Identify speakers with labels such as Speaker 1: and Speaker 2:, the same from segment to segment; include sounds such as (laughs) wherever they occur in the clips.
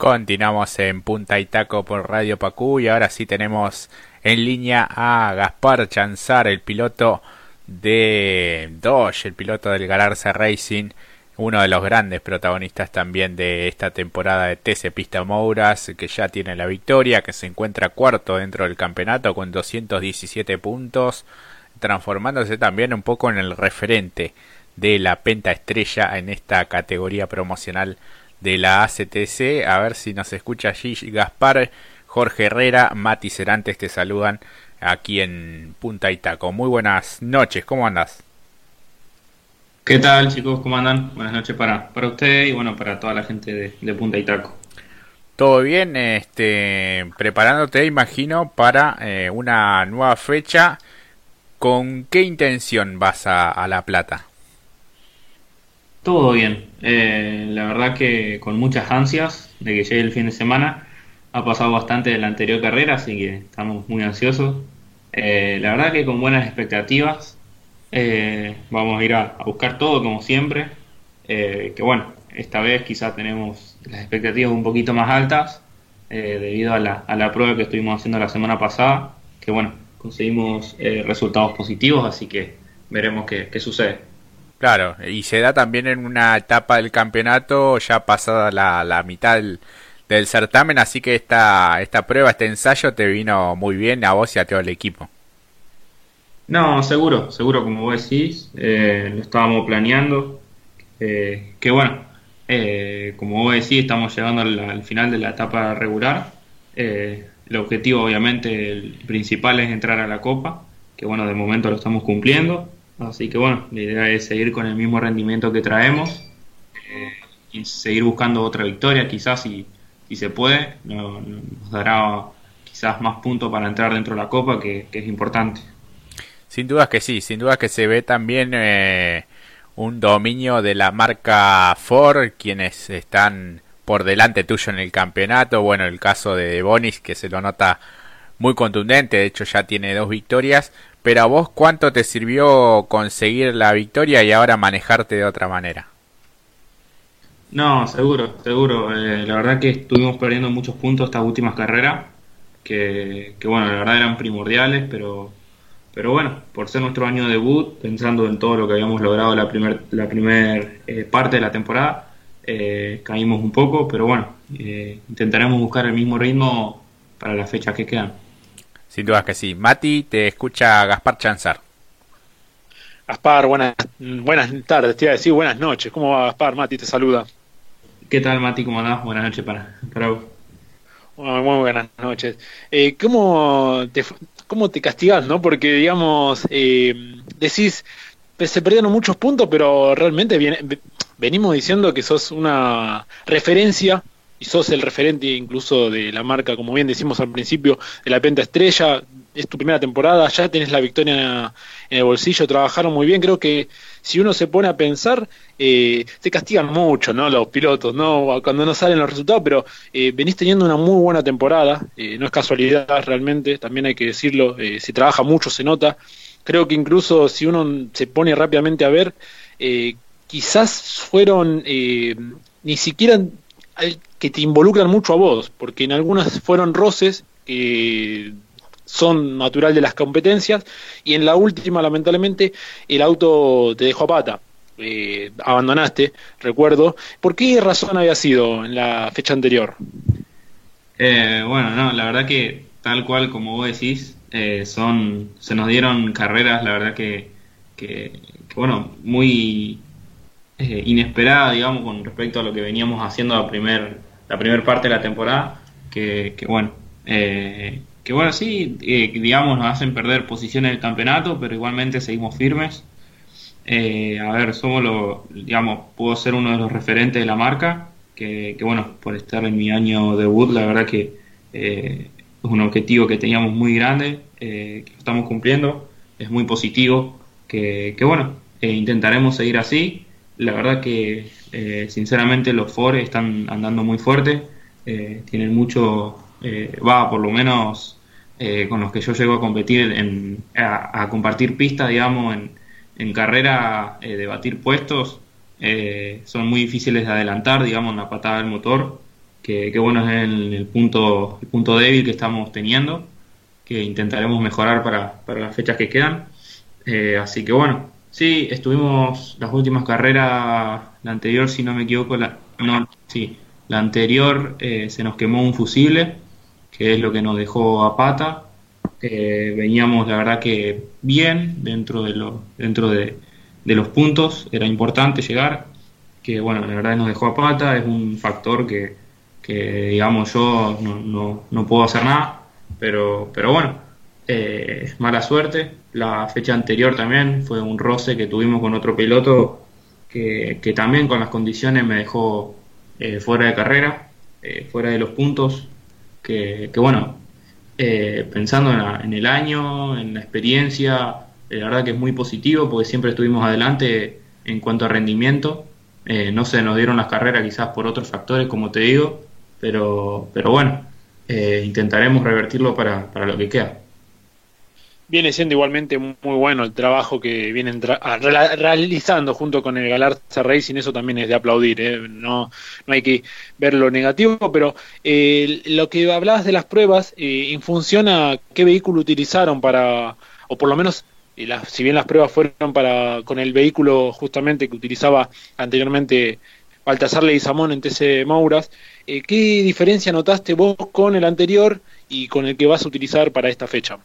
Speaker 1: Continuamos en Punta y Taco por Radio Pacú y ahora sí tenemos en línea a Gaspar Chanzar, el piloto de Dodge, el piloto del Galarza Racing, uno de los grandes protagonistas también de esta temporada de TC Pista Mouras, que ya tiene la victoria, que se encuentra cuarto dentro del campeonato con 217 puntos, transformándose también un poco en el referente de la penta estrella en esta categoría promocional de la ACTC. A ver si nos escucha allí Gaspar, Jorge Herrera, Mati Cerantes te saludan aquí en Punta Itaco. Muy buenas noches, ¿cómo andas?
Speaker 2: ¿Qué tal chicos? ¿Cómo andan? Buenas noches para, para usted y bueno, para toda la gente de, Punta Itaco.
Speaker 1: Todo bien, este, preparándote, imagino, para eh, una nueva fecha. ¿Con qué intención vas a La Plata?
Speaker 2: Todo bien. Eh, la verdad que con muchas ansias de que llegue el fin de semana. Ha pasado bastante de la anterior carrera, así que estamos muy ansiosos. Eh, la verdad que con buenas expectativas. Eh, vamos a ir a, buscar todo como siempre. que bueno, esta vez quizás tenemos las expectativas un poquito más altas debido a la, a la, prueba que estuvimos haciendo la semana pasada. Que bueno, conseguimos resultados positivos, así que veremos qué, qué sucede.
Speaker 1: Claro, y se da también en una etapa del campeonato ya pasada la, mitad del, certamen, así que esta, esta prueba, este ensayo te vino muy bien a vos y a todo el equipo.
Speaker 2: No, seguro, seguro, como vos decís, eh, lo estábamos planeando. Eh, que bueno, eh, como vos decís, estamos llegando al, final de la etapa regular. el objetivo, obviamente, el principal es entrar a la Copa, que bueno, de momento lo estamos cumpliendo. Así que bueno, la idea es seguir con el mismo rendimiento que traemos eh, y seguir buscando otra victoria, quizás si, si se puede, nos, dará quizás más puntos para entrar dentro de la Copa, que, es importante.
Speaker 1: Sin duda que sí, sin duda que se ve también eh, un dominio de la marca Ford, quienes están por delante tuyo en el campeonato. Bueno, el caso de Bonis, que se lo nota muy contundente, de hecho ya tiene dos victorias, pero a vos, ¿cuánto te sirvió conseguir la victoria y ahora manejarte de otra manera?
Speaker 2: No, seguro, seguro. Eh, la verdad que estuvimos perdiendo muchos puntos estas últimas carreras, que, bueno, la verdad eran primordiales, pero, pero bueno, por ser nuestro año de debut, pensando en todo lo que habíamos logrado la primera la primer, eh, parte de la temporada, eh, caímos un poco, pero bueno, intentaremos buscar el mismo ritmo para las fechas que quedan.
Speaker 1: Sin duda que sí. Mati, te escucha Gaspar Chanzar.
Speaker 3: Gaspar, buenas, buenas tardes, te iba a decir buenas noches. ¿Cómo va Gaspar? Mati te saluda.
Speaker 2: ¿Qué tal Mati? ¿Cómo andás? Buenas noches para, para vos.
Speaker 3: muy buenas noches. Eh, ¿cómo, te, ¿Cómo te castigas, no? Porque, digamos, eh, decís, se perdieron muchos puntos, pero realmente viene, venimos diciendo que sos una referencia y sos el referente incluso de la marca, como bien decimos al principio, de la Penta Estrella, es tu primera temporada, ya tenés la victoria en el bolsillo, trabajaron muy bien, creo que si uno se pone a pensar, eh, te castigan mucho, ¿no? Los pilotos, ¿no? Cuando no salen los resultados, pero eh, venís teniendo una muy buena temporada, eh, no es casualidad realmente, también hay que decirlo, eh, se trabaja mucho, se nota, creo que incluso si uno se pone rápidamente a ver, quizás fueron ni siquiera que te involucran mucho a vos, porque en algunas fueron roces que son natural de las competencias y en la última lamentablemente el auto te dejó a pata. Eh, abandonaste, recuerdo. ¿Por qué razón había sido en la fecha anterior?
Speaker 2: Eh, bueno, no, la verdad que tal cual como vos decís, eh, son, se nos dieron carreras, la verdad que, bueno, muy eh, inesperada, digamos, con respecto a lo que veníamos haciendo la primer, la primera parte de la temporada, que, bueno, eh, que bueno, sí, eh, digamos, nos hacen perder posiciones en el campeonato, pero igualmente seguimos firmes. a ver, somos lo, digamos, puedo ser uno de los referentes de la marca, que, bueno, por estar en mi año debut, la verdad que es un objetivo que teníamos muy grande, que estamos cumpliendo, es muy positivo, que bueno, intentaremos seguir así la verdad que eh, sinceramente los Ford están andando muy fuerte, eh, tienen mucho, eh, va por lo menos con los que yo llego a competir, en, a, compartir pista, digamos, en, en carrera de batir puestos, son muy difíciles de adelantar, digamos, en la patada del motor. que, bueno, es el, el, punto, el punto débil que estamos teniendo, que intentaremos mejorar para, para las fechas que quedan. Así que bueno, sí, estuvimos las últimas carreras, la anterior, si no me equivoco, la, no, sí, la anterior eh, se nos quemó un fusible, que es lo que nos dejó a pata. Eh, veníamos, la verdad, que bien dentro de, lo, dentro de, de los puntos, era importante llegar, que bueno, la verdad nos dejó a pata, es un factor que, que digamos yo no, no, no, puedo hacer nada, pero, pero bueno, eh, mala suerte. La fecha anterior también fue un roce que tuvimos con otro piloto que, también con las condiciones me dejó eh, fuera de carrera, eh, fuera de los puntos, que, que bueno, eh, pensando en, la, en, el año, en la experiencia, eh, la verdad que es muy positivo porque siempre estuvimos adelante en cuanto a rendimiento. Eh, no se nos dieron las carreras quizás por otros factores, como te digo, pero, pero bueno, intentaremos revertirlo para, para, lo que queda.
Speaker 3: Viene siendo igualmente muy bueno el trabajo que vienen realizando junto con el Galarza Racing, eso también es de aplaudir, ¿eh? no, no hay que ver lo negativo, pero eh, lo que hablabas de las pruebas, eh, en función a qué vehículo utilizaron para, o por lo menos si bien las pruebas fueron para con el vehículo justamente que utilizaba anteriormente Baltasar Leguizamón en TC Mouras, eh, ¿qué diferencia notaste vos con el anterior y con el que vas a utilizar para esta fecha?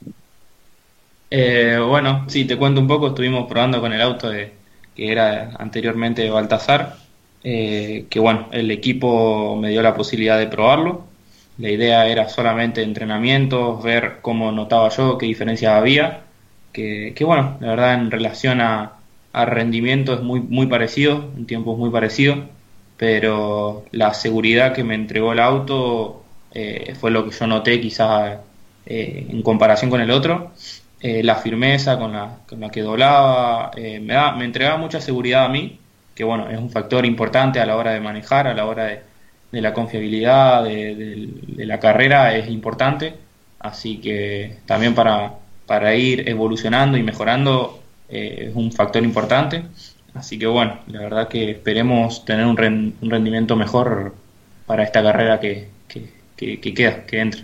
Speaker 2: Eh, bueno, sí, te cuento un poco, estuvimos probando con el auto de, que era anteriormente Baltasar, eh, que bueno, el equipo me dio la posibilidad de probarlo, la idea era solamente entrenamientos, ver cómo notaba yo, qué diferencias había, que, bueno, la verdad en relación a, a, rendimiento es muy, muy parecido, en tiempo es muy parecido, pero la seguridad que me entregó el auto eh, fue lo que yo noté quizás eh, en comparación con el otro. Eh, la firmeza con la, con la que doblaba, eh, me, da, me entregaba mucha seguridad a mí, que bueno, es un factor importante a la hora de manejar, a la hora de, de la confiabilidad de, la carrera es importante, así que también para, para ir evolucionando y mejorando eh, es un factor importante. Así que bueno, la verdad que esperemos tener un, ren, un rendimiento mejor para esta carrera que, que, que, que queda, que entra.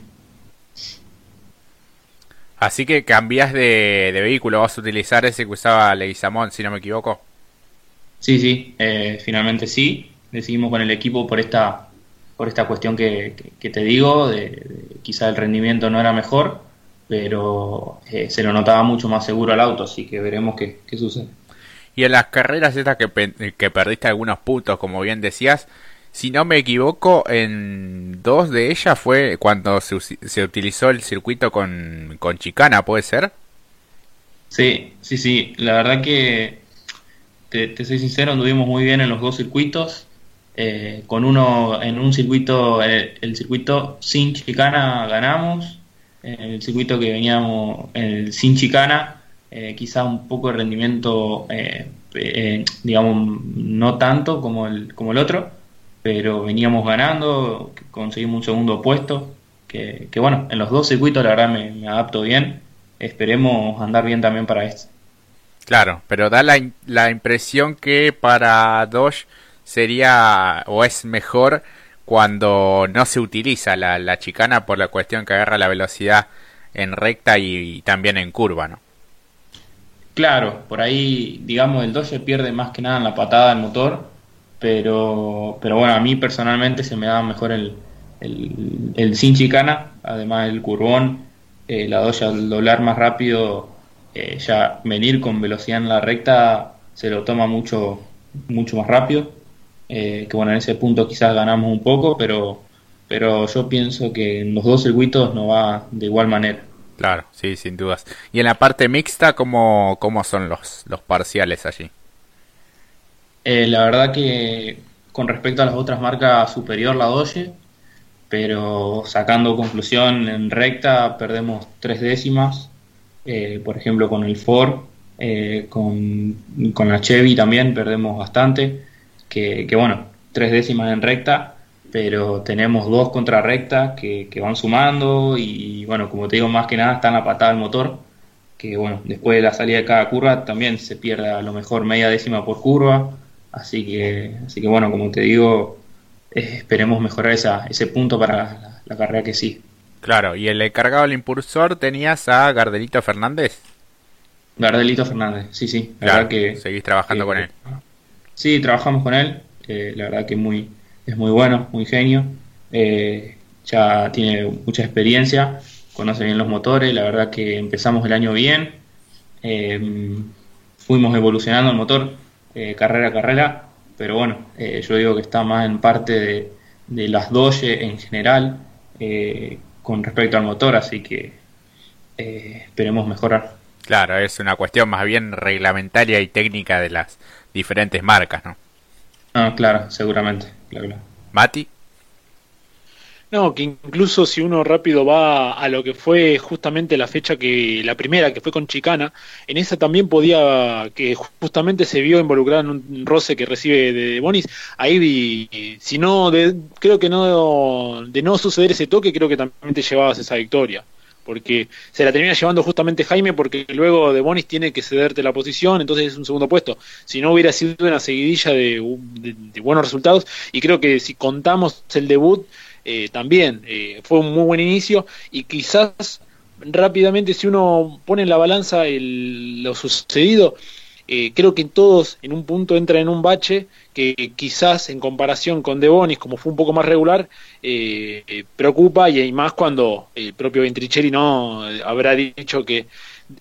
Speaker 1: Así que cambias de, de, vehículo, vas a utilizar ese que usaba Leguizamón, si no me equivoco.
Speaker 2: Sí, sí, eh, finalmente sí. Decidimos con el equipo por esta, por esta cuestión que, que te digo, de, de, quizá el rendimiento no era mejor, pero eh, se lo notaba mucho más seguro al auto, así que veremos qué, qué sucede.
Speaker 1: Y en las carreras estas que, que, perdiste algunos puntos, como bien decías, si no me equivoco, en dos de ellas fue cuando se, se utilizó el circuito con, con, chicana, ¿puede ser?
Speaker 2: Sí, sí, sí. La verdad que, te, te soy sincero, anduvimos muy bien en los dos circuitos. Eh, con uno, en un circuito, el, el circuito sin chicana ganamos en el circuito que veníamos el sin chicana, eh, quizá un poco de rendimiento, eh, eh, digamos, no tanto como el, como el otro, pero veníamos ganando, conseguimos un segundo puesto, que, que bueno, en los dos circuitos la verdad me, me, adapto bien, esperemos andar bien también para este.
Speaker 1: Claro, pero da la, la impresión que para Dodge sería o es mejor cuando no se utiliza la, la, chicana por la cuestión que agarra la velocidad en recta y, y, también en curva, ¿no?
Speaker 2: Claro, por ahí, digamos, el Dodge pierde más que nada en la patada del motor, pero, pero bueno, a mí personalmente se me da mejor el, el, sin chicana, además el curvón, eh, la Dodge al doblar más rápido, eh, ya venir con velocidad en la recta se lo toma mucho, mucho más rápido eh, que bueno, en ese punto quizás ganamos un poco, pero, pero yo pienso que en los dos circuitos no va de igual manera.
Speaker 1: Claro, sí, sin dudas. Y en la parte mixta, ¿cómo, cómo son los, los parciales allí?
Speaker 2: Eh, la verdad que con respecto a las otras marcas superior la Doge, pero sacando conclusión en recta perdemos tres décimas, eh, por ejemplo con el Ford, eh, con, con la Chevy también perdemos bastante que, bueno, tres décimas en recta, pero tenemos dos contra recta que, que, van sumando y bueno, como te digo, más que nada está en la patada del motor, que bueno, después de la salida de cada curva también se pierde a lo mejor media décima por curva, así que, así que bueno, como te digo, esperemos mejorar esa, ese punto para la, carrera que sí.
Speaker 1: Claro, ¿y el encargado del impulsor tenías a Gardelito Fernández?
Speaker 2: Gardelito Fernández, sí, sí.
Speaker 1: La verdad que seguís trabajando con él.
Speaker 2: Sí, trabajamos con él. la verdad que muy, es muy bueno, muy genio. ya tiene mucha experiencia, conoce bien los motores. La verdad que empezamos el año bien. fuimos evolucionando el motor carrera a carrera pero bueno, eh, yo digo que está más en parte de, las Doge en general eh, con respecto al motor, así que eh, esperemos mejorar.
Speaker 1: Claro, es una cuestión más bien reglamentaria y técnica de las diferentes marcas, ¿no?
Speaker 2: Ah, claro, seguramente. Claro,
Speaker 1: Mati.
Speaker 3: No, que incluso si uno rápido va a lo que fue justamente la fecha que, la primera, que fue con Chicana, en esa también podía, que justamente se vio involucrada en un roce que recibe de Bonis, ahí si no, de, creo que no, de no suceder ese toque, creo que también te llevabas esa victoria. Porque se la termina llevando justamente Jaime, porque luego de Bonis tiene que cederte la posición, entonces es un segundo puesto. Si no hubiera sido una seguidilla de buenos resultados, y creo que si contamos el debut, eh, también eh, fue un muy buen inicio y quizás rápidamente si uno pone en la balanza lo sucedido, eh, creo que todos en un punto entran en un bache que quizás en comparación con De Bonis, como fue un poco más regular, preocupa y, más cuando el propio Ventricelli no habrá dicho que,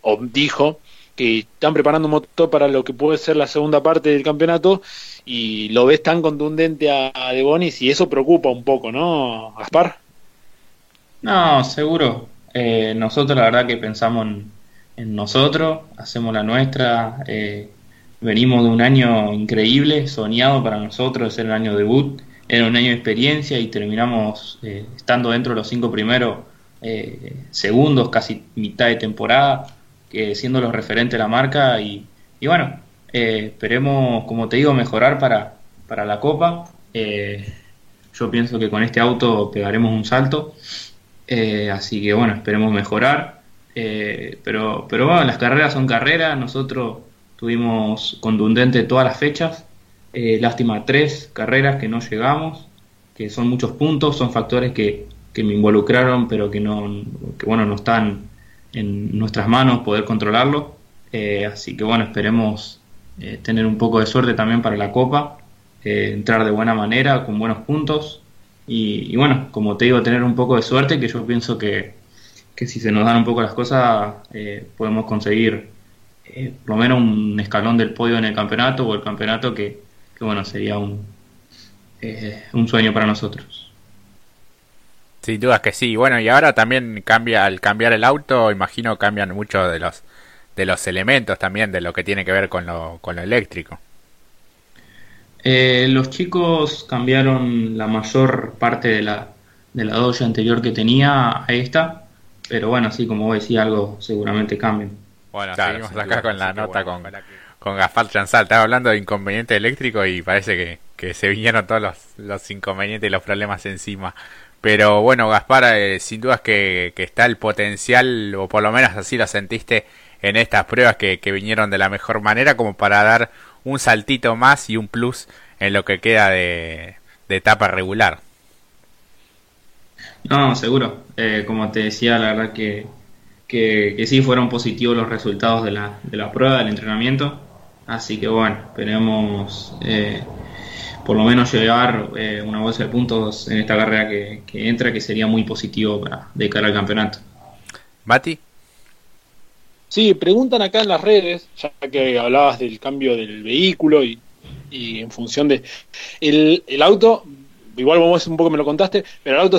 Speaker 3: o dijo, que están preparando un motor para lo que puede ser la segunda parte del campeonato y lo ves tan contundente a, De Bonis y eso preocupa un poco, ¿no, Gaspar?
Speaker 2: No, seguro. Eh, nosotros la verdad que pensamos en, nosotros, hacemos la nuestra. Eh, venimos de un año increíble, soñado para nosotros, ser el año debut. Era un año de experiencia y terminamos eh, estando dentro de los cinco primeros segundos, casi mitad de temporada, siendo los referentes de la marca. Y, y bueno, eh, esperemos, como te digo, mejorar para, para la Copa. Eh, yo pienso que con este auto pegaremos un salto. Eh, así que bueno, esperemos mejorar. pero, pero bueno, las carreras son carreras. Nosotros tuvimos contundente todas las fechas. lástima, tres carreras que no llegamos, que son muchos puntos, son factores que, que me involucraron, pero que no, que bueno, no están en nuestras manos poder controlarlo. así que bueno, esperemos eh, tener un poco de suerte también para la Copa, eh, entrar de buena manera, con buenos puntos. Y, bueno, como te digo, tener un poco de suerte, que yo pienso que, que si se nos dan un poco las cosas, eh, podemos conseguir por lo menos un escalón del podio en el campeonato o el campeonato que, que bueno, sería un, un sueño para nosotros.
Speaker 1: Sin dudas que sí. Bueno, y ahora también cambia, al cambiar el auto, imagino cambian muchos de los de los elementos también, de lo que tiene que ver con lo, con lo eléctrico.
Speaker 2: Eh, los chicos cambiaron la mayor parte de la, de la doya anterior que tenía a esta, pero bueno, así como vos decís, algo seguramente cambia.
Speaker 1: Bueno, seguimos acá con la nota con, con Gaspar Chanzal. Estaba hablando de inconveniente eléctrico y parece que, que se vinieron todos los, los, inconvenientes y los problemas encima. Pero bueno, Gaspar, eh, sin duda que, que está el potencial, o por lo menos así lo sentiste en estas pruebas que, vinieron de la mejor manera como para dar un saltito más y un plus en lo que queda de, etapa regular.
Speaker 2: No, seguro. Eh, como te decía, la verdad que, que, sí fueron positivos los resultados de la, de la prueba, del entrenamiento. Así que bueno, esperemos eh, por lo menos llevar eh, una bolsa de puntos en esta carrera que, que entra, que sería muy positivo para de cara al campeonato.
Speaker 1: Mati.
Speaker 3: Sí, preguntan acá en las redes, ya que hablabas del cambio del vehículo y, en función de... El, el, auto, igual vos un poco me lo contaste, pero el auto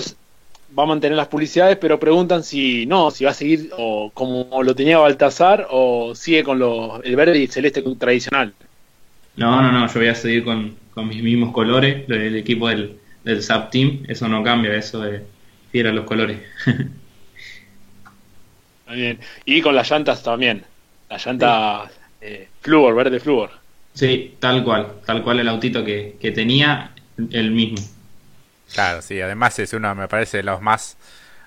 Speaker 3: va a mantener las publicidades, pero preguntan si no, si va a seguir o como lo tenía Baltasar o sigue con lo, el verde y celeste tradicional.
Speaker 2: No, no, no, yo voy a seguir con, mis mismos colores, el equipo del, del SAP Team, eso no cambia, eso de fiera los colores. (laughs)
Speaker 3: bien. Y con las llantas también. La llanta eh, flúor, verde flúor.
Speaker 2: Sí, tal cual. Tal cual el autito que, tenía, el mismo.
Speaker 1: Claro, sí. Además es uno, me parece, de los más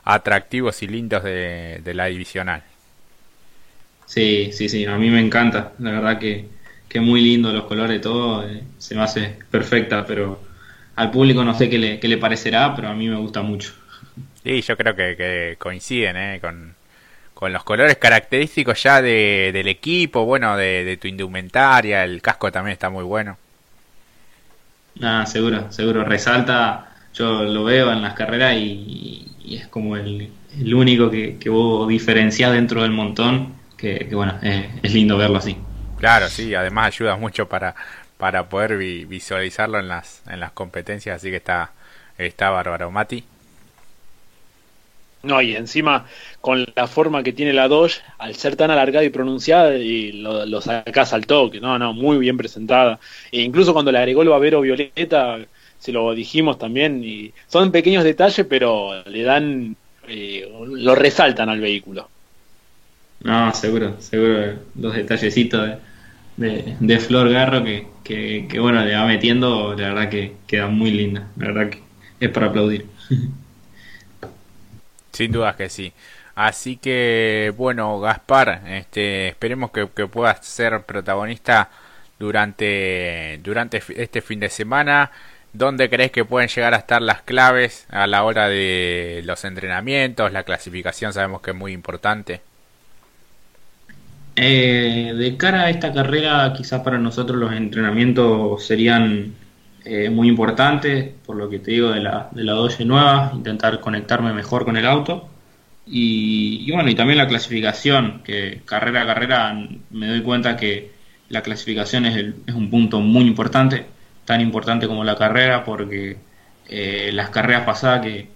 Speaker 1: atractivos y lindos de, la divisional.
Speaker 2: Sí, sí, sí. A mí me encanta. La verdad que, que muy lindo los colores, todo. Eh, se me hace perfecta, pero al público no sé qué le, qué le parecerá, pero a mí me gusta mucho.
Speaker 1: Sí, yo creo que, coinciden ¿eh? con, con los colores característicos ya de, del equipo, bueno, de, tu indumentaria, el casco también está muy bueno.
Speaker 2: Ah, seguro, seguro, resalta, yo lo veo en las carreras y, es como el, el único que, que, vos diferenciás dentro del montón, que, bueno, es lindo verlo así.
Speaker 1: Claro, sí, además ayuda mucho para, para poder visualizarlo en las, en las competencias, así que está, está bárbaro. Mati.
Speaker 3: No, y encima con la forma que tiene la Doge, al ser tan alargada y pronunciada, y lo, lo al toque, no, no, muy bien presentada. E incluso cuando le agregó el babero violeta, se lo dijimos también, y son pequeños detalles, pero le dan, eh, lo resaltan al vehículo.
Speaker 2: No, seguro, seguro, los detallecitos de, de, Flor Garro que, que, bueno, le va metiendo, la verdad que queda muy linda, la verdad que es para aplaudir. (laughs)
Speaker 1: Sin dudas que sí. Así que, bueno, Gaspar, este, esperemos que, que puedas ser protagonista durante, durante este fin de semana. ¿Dónde crees que pueden llegar a estar las claves a la hora de los entrenamientos? La clasificación sabemos que es muy importante.
Speaker 2: Eh, de cara a esta carrera, quizás para nosotros los entrenamientos serían eh, muy importantes, por lo que te digo de la, de la Doge nueva, intentar conectarme mejor con el auto. Y, bueno, y también la clasificación, que carrera a carrera me doy cuenta que la clasificación es, es un punto muy importante, tan importante como la carrera, porque eh, las carreras pasadas que,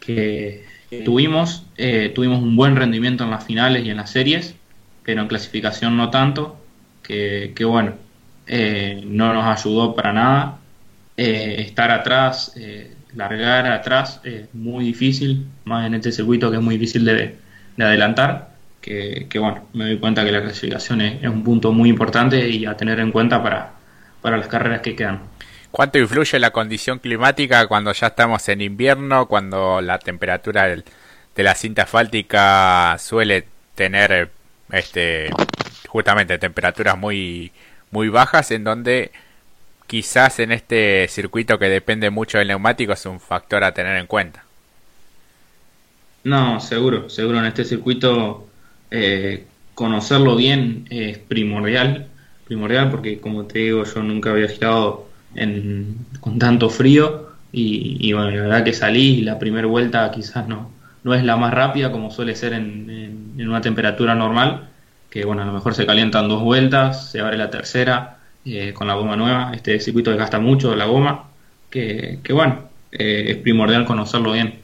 Speaker 2: que, tuvimos, tuvimos un buen rendimiento en las finales y en las series, pero en clasificación no tanto, que, bueno, eh, no nos ayudó para nada. Eh, estar atrás, eh, largar atrás es muy difícil, más en este circuito que es muy difícil de, adelantar, que, bueno, me doy cuenta que la clasificación es, un punto muy importante y a tener en cuenta para, para las carreras que quedan.
Speaker 1: ¿Cuánto influye la condición climática cuando ya estamos en invierno, cuando la temperatura de la cinta asfáltica suele tener este justamente temperaturas muy muy bajas en donde quizás en este circuito que depende mucho del neumático es un factor a tener en cuenta.
Speaker 2: No, seguro, seguro en este circuito eh, conocerlo bien es primordial, primordial porque como te digo yo nunca había girado en, con tanto frío y, bueno, la verdad que salí y la primera vuelta quizás no, no es la más rápida como suele ser en, una temperatura normal, que bueno, a lo mejor se calientan dos vueltas, se abre la tercera eh, con la goma nueva, este circuito desgasta mucho la goma, que, bueno, eh, es primordial conocerlo bien.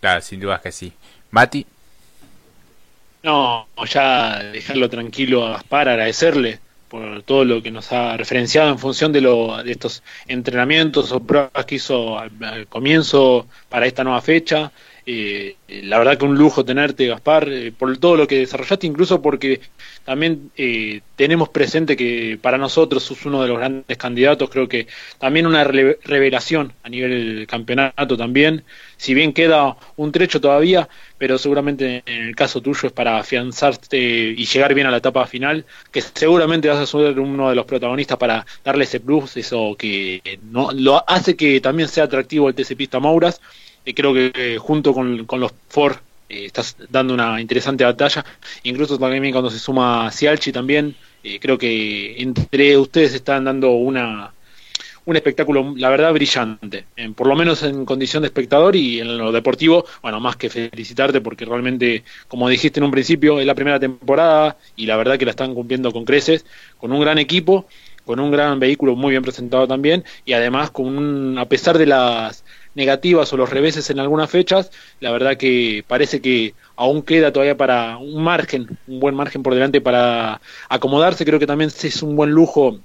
Speaker 1: Claro, sin dudas que sí. Mati.
Speaker 3: No, ya dejarlo tranquilo a Gaspar, agradecerle por todo lo que nos ha referenciado en función de, lo, de estos entrenamientos o pruebas que hizo al comienzo para esta nueva fecha. Eh, la verdad que un lujo tenerte, Gaspar, eh, por todo lo que desarrollaste, incluso porque también eh, tenemos presente que para nosotros sos uno de los grandes candidatos, creo que también una revelación a nivel campeonato también, si bien queda un trecho todavía, pero seguramente en el caso tuyo es para afianzarte y llegar bien a la etapa final, que seguramente vas a ser uno de los protagonistas para darle ese plus, eso que no, lo hace que también sea atractivo el TC Pista Mauras creo que junto con, los Ford eh, estás dando una interesante batalla. Incluso también cuando se suma Cialchi también, eh, creo que entre ustedes están dando una un espectáculo, la verdad, brillante, por lo menos en condición de espectador y en lo deportivo, bueno, más que felicitarte porque realmente, como dijiste en un principio, es la primera temporada y la verdad que la están cumpliendo con creces, con un gran equipo, con un gran vehículo muy bien presentado también y además con un, a pesar de las negativas o los reveses en algunas fechas, la verdad que parece que aún queda todavía para un margen, un buen margen por delante para acomodarse. Creo que también es un buen lujo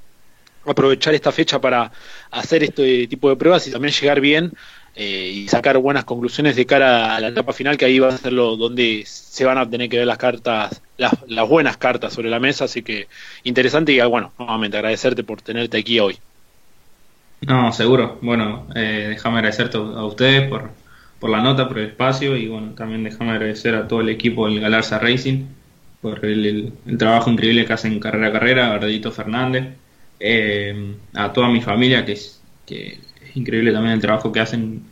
Speaker 3: aprovechar esta fecha para hacer este tipo de pruebas y también llegar bien eh, y sacar buenas conclusiones de cara a la etapa final, que ahí va a ser lo donde se van a tener que ver las cartas, las, las buenas cartas sobre la mesa. Así que interesante y bueno, nuevamente agradecerte por tenerte aquí hoy.
Speaker 2: No, seguro. Bueno, eh, déjame agradecerte a ustedes por, por la nota, por el espacio y bueno, también déjame agradecer a todo el equipo del Galarza Racing por el, trabajo increíble que hacen carrera a carrera, a Fernández, eh, a toda mi familia que, que increíble también el trabajo que hacen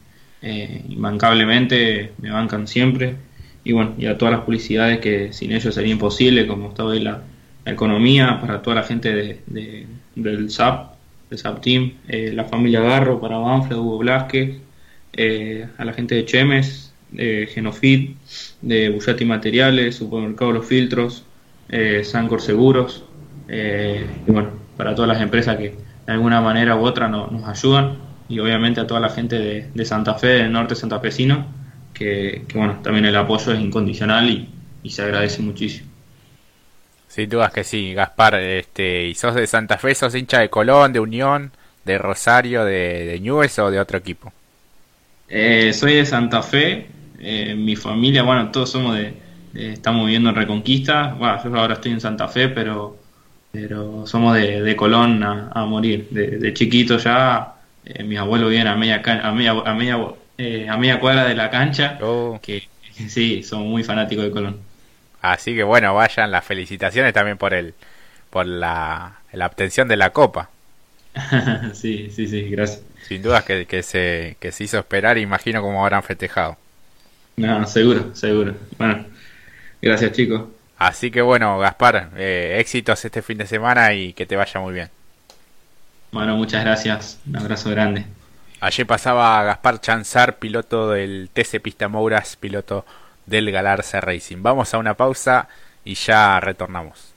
Speaker 2: eh, imbancablemente, me bancan siempre. Y bueno, y a todas las publicidades que sin ellos sería imposible, como está hoy la, economía, para toda la gente de, del SAP, del SAP Team, eh, la familia Garro, para Banfle, Hugo Blasquez, eh, a la gente de Chemes, de Genofit, de Bullati Materiales, Supermercado Los Filtros, eh, Sancor Seguros, y bueno, para todas las empresas que de alguna manera u otra nos ayudan y obviamente a toda la gente de, Santa Fe, del norte santafesino, que, que bueno, también el apoyo es incondicional y, se agradece muchísimo.
Speaker 1: Sin dudas que sí, Gaspar, este, ¿y sos de Santa Fe, sos hincha de Colón, de Unión, de Rosario, de, de Newell's o de otro equipo?
Speaker 2: Eh, soy de Santa Fe, eh, mi familia, bueno, todos somos de, estamos viviendo en Reconquista, bueno, yo ahora estoy en Santa Fe, pero pero somos de, Colón a, morir. De, chiquito ya, eh, mis abuelos viven a media, a media, a media, eh, a media cuadra de la cancha, oh. que sí, son muy fanáticos de Colón.
Speaker 1: Así que bueno, vayan las felicitaciones también por el por la, la obtención de la copa. (laughs)
Speaker 2: sí, sí, sí, gracias.
Speaker 1: Sin duda que, que, se, que se hizo esperar, imagino cómo habrán festejado.
Speaker 2: No, seguro, seguro. Bueno, gracias chicos.
Speaker 1: Así que bueno, Gaspar, eh, éxitos este fin de semana y que te vaya muy bien.
Speaker 2: Bueno, muchas gracias. Un abrazo grande.
Speaker 1: Allí pasaba Gaspar Chanzar, piloto del TC Pista Mouras, piloto del Galarza Racing. Vamos a una pausa y ya retornamos.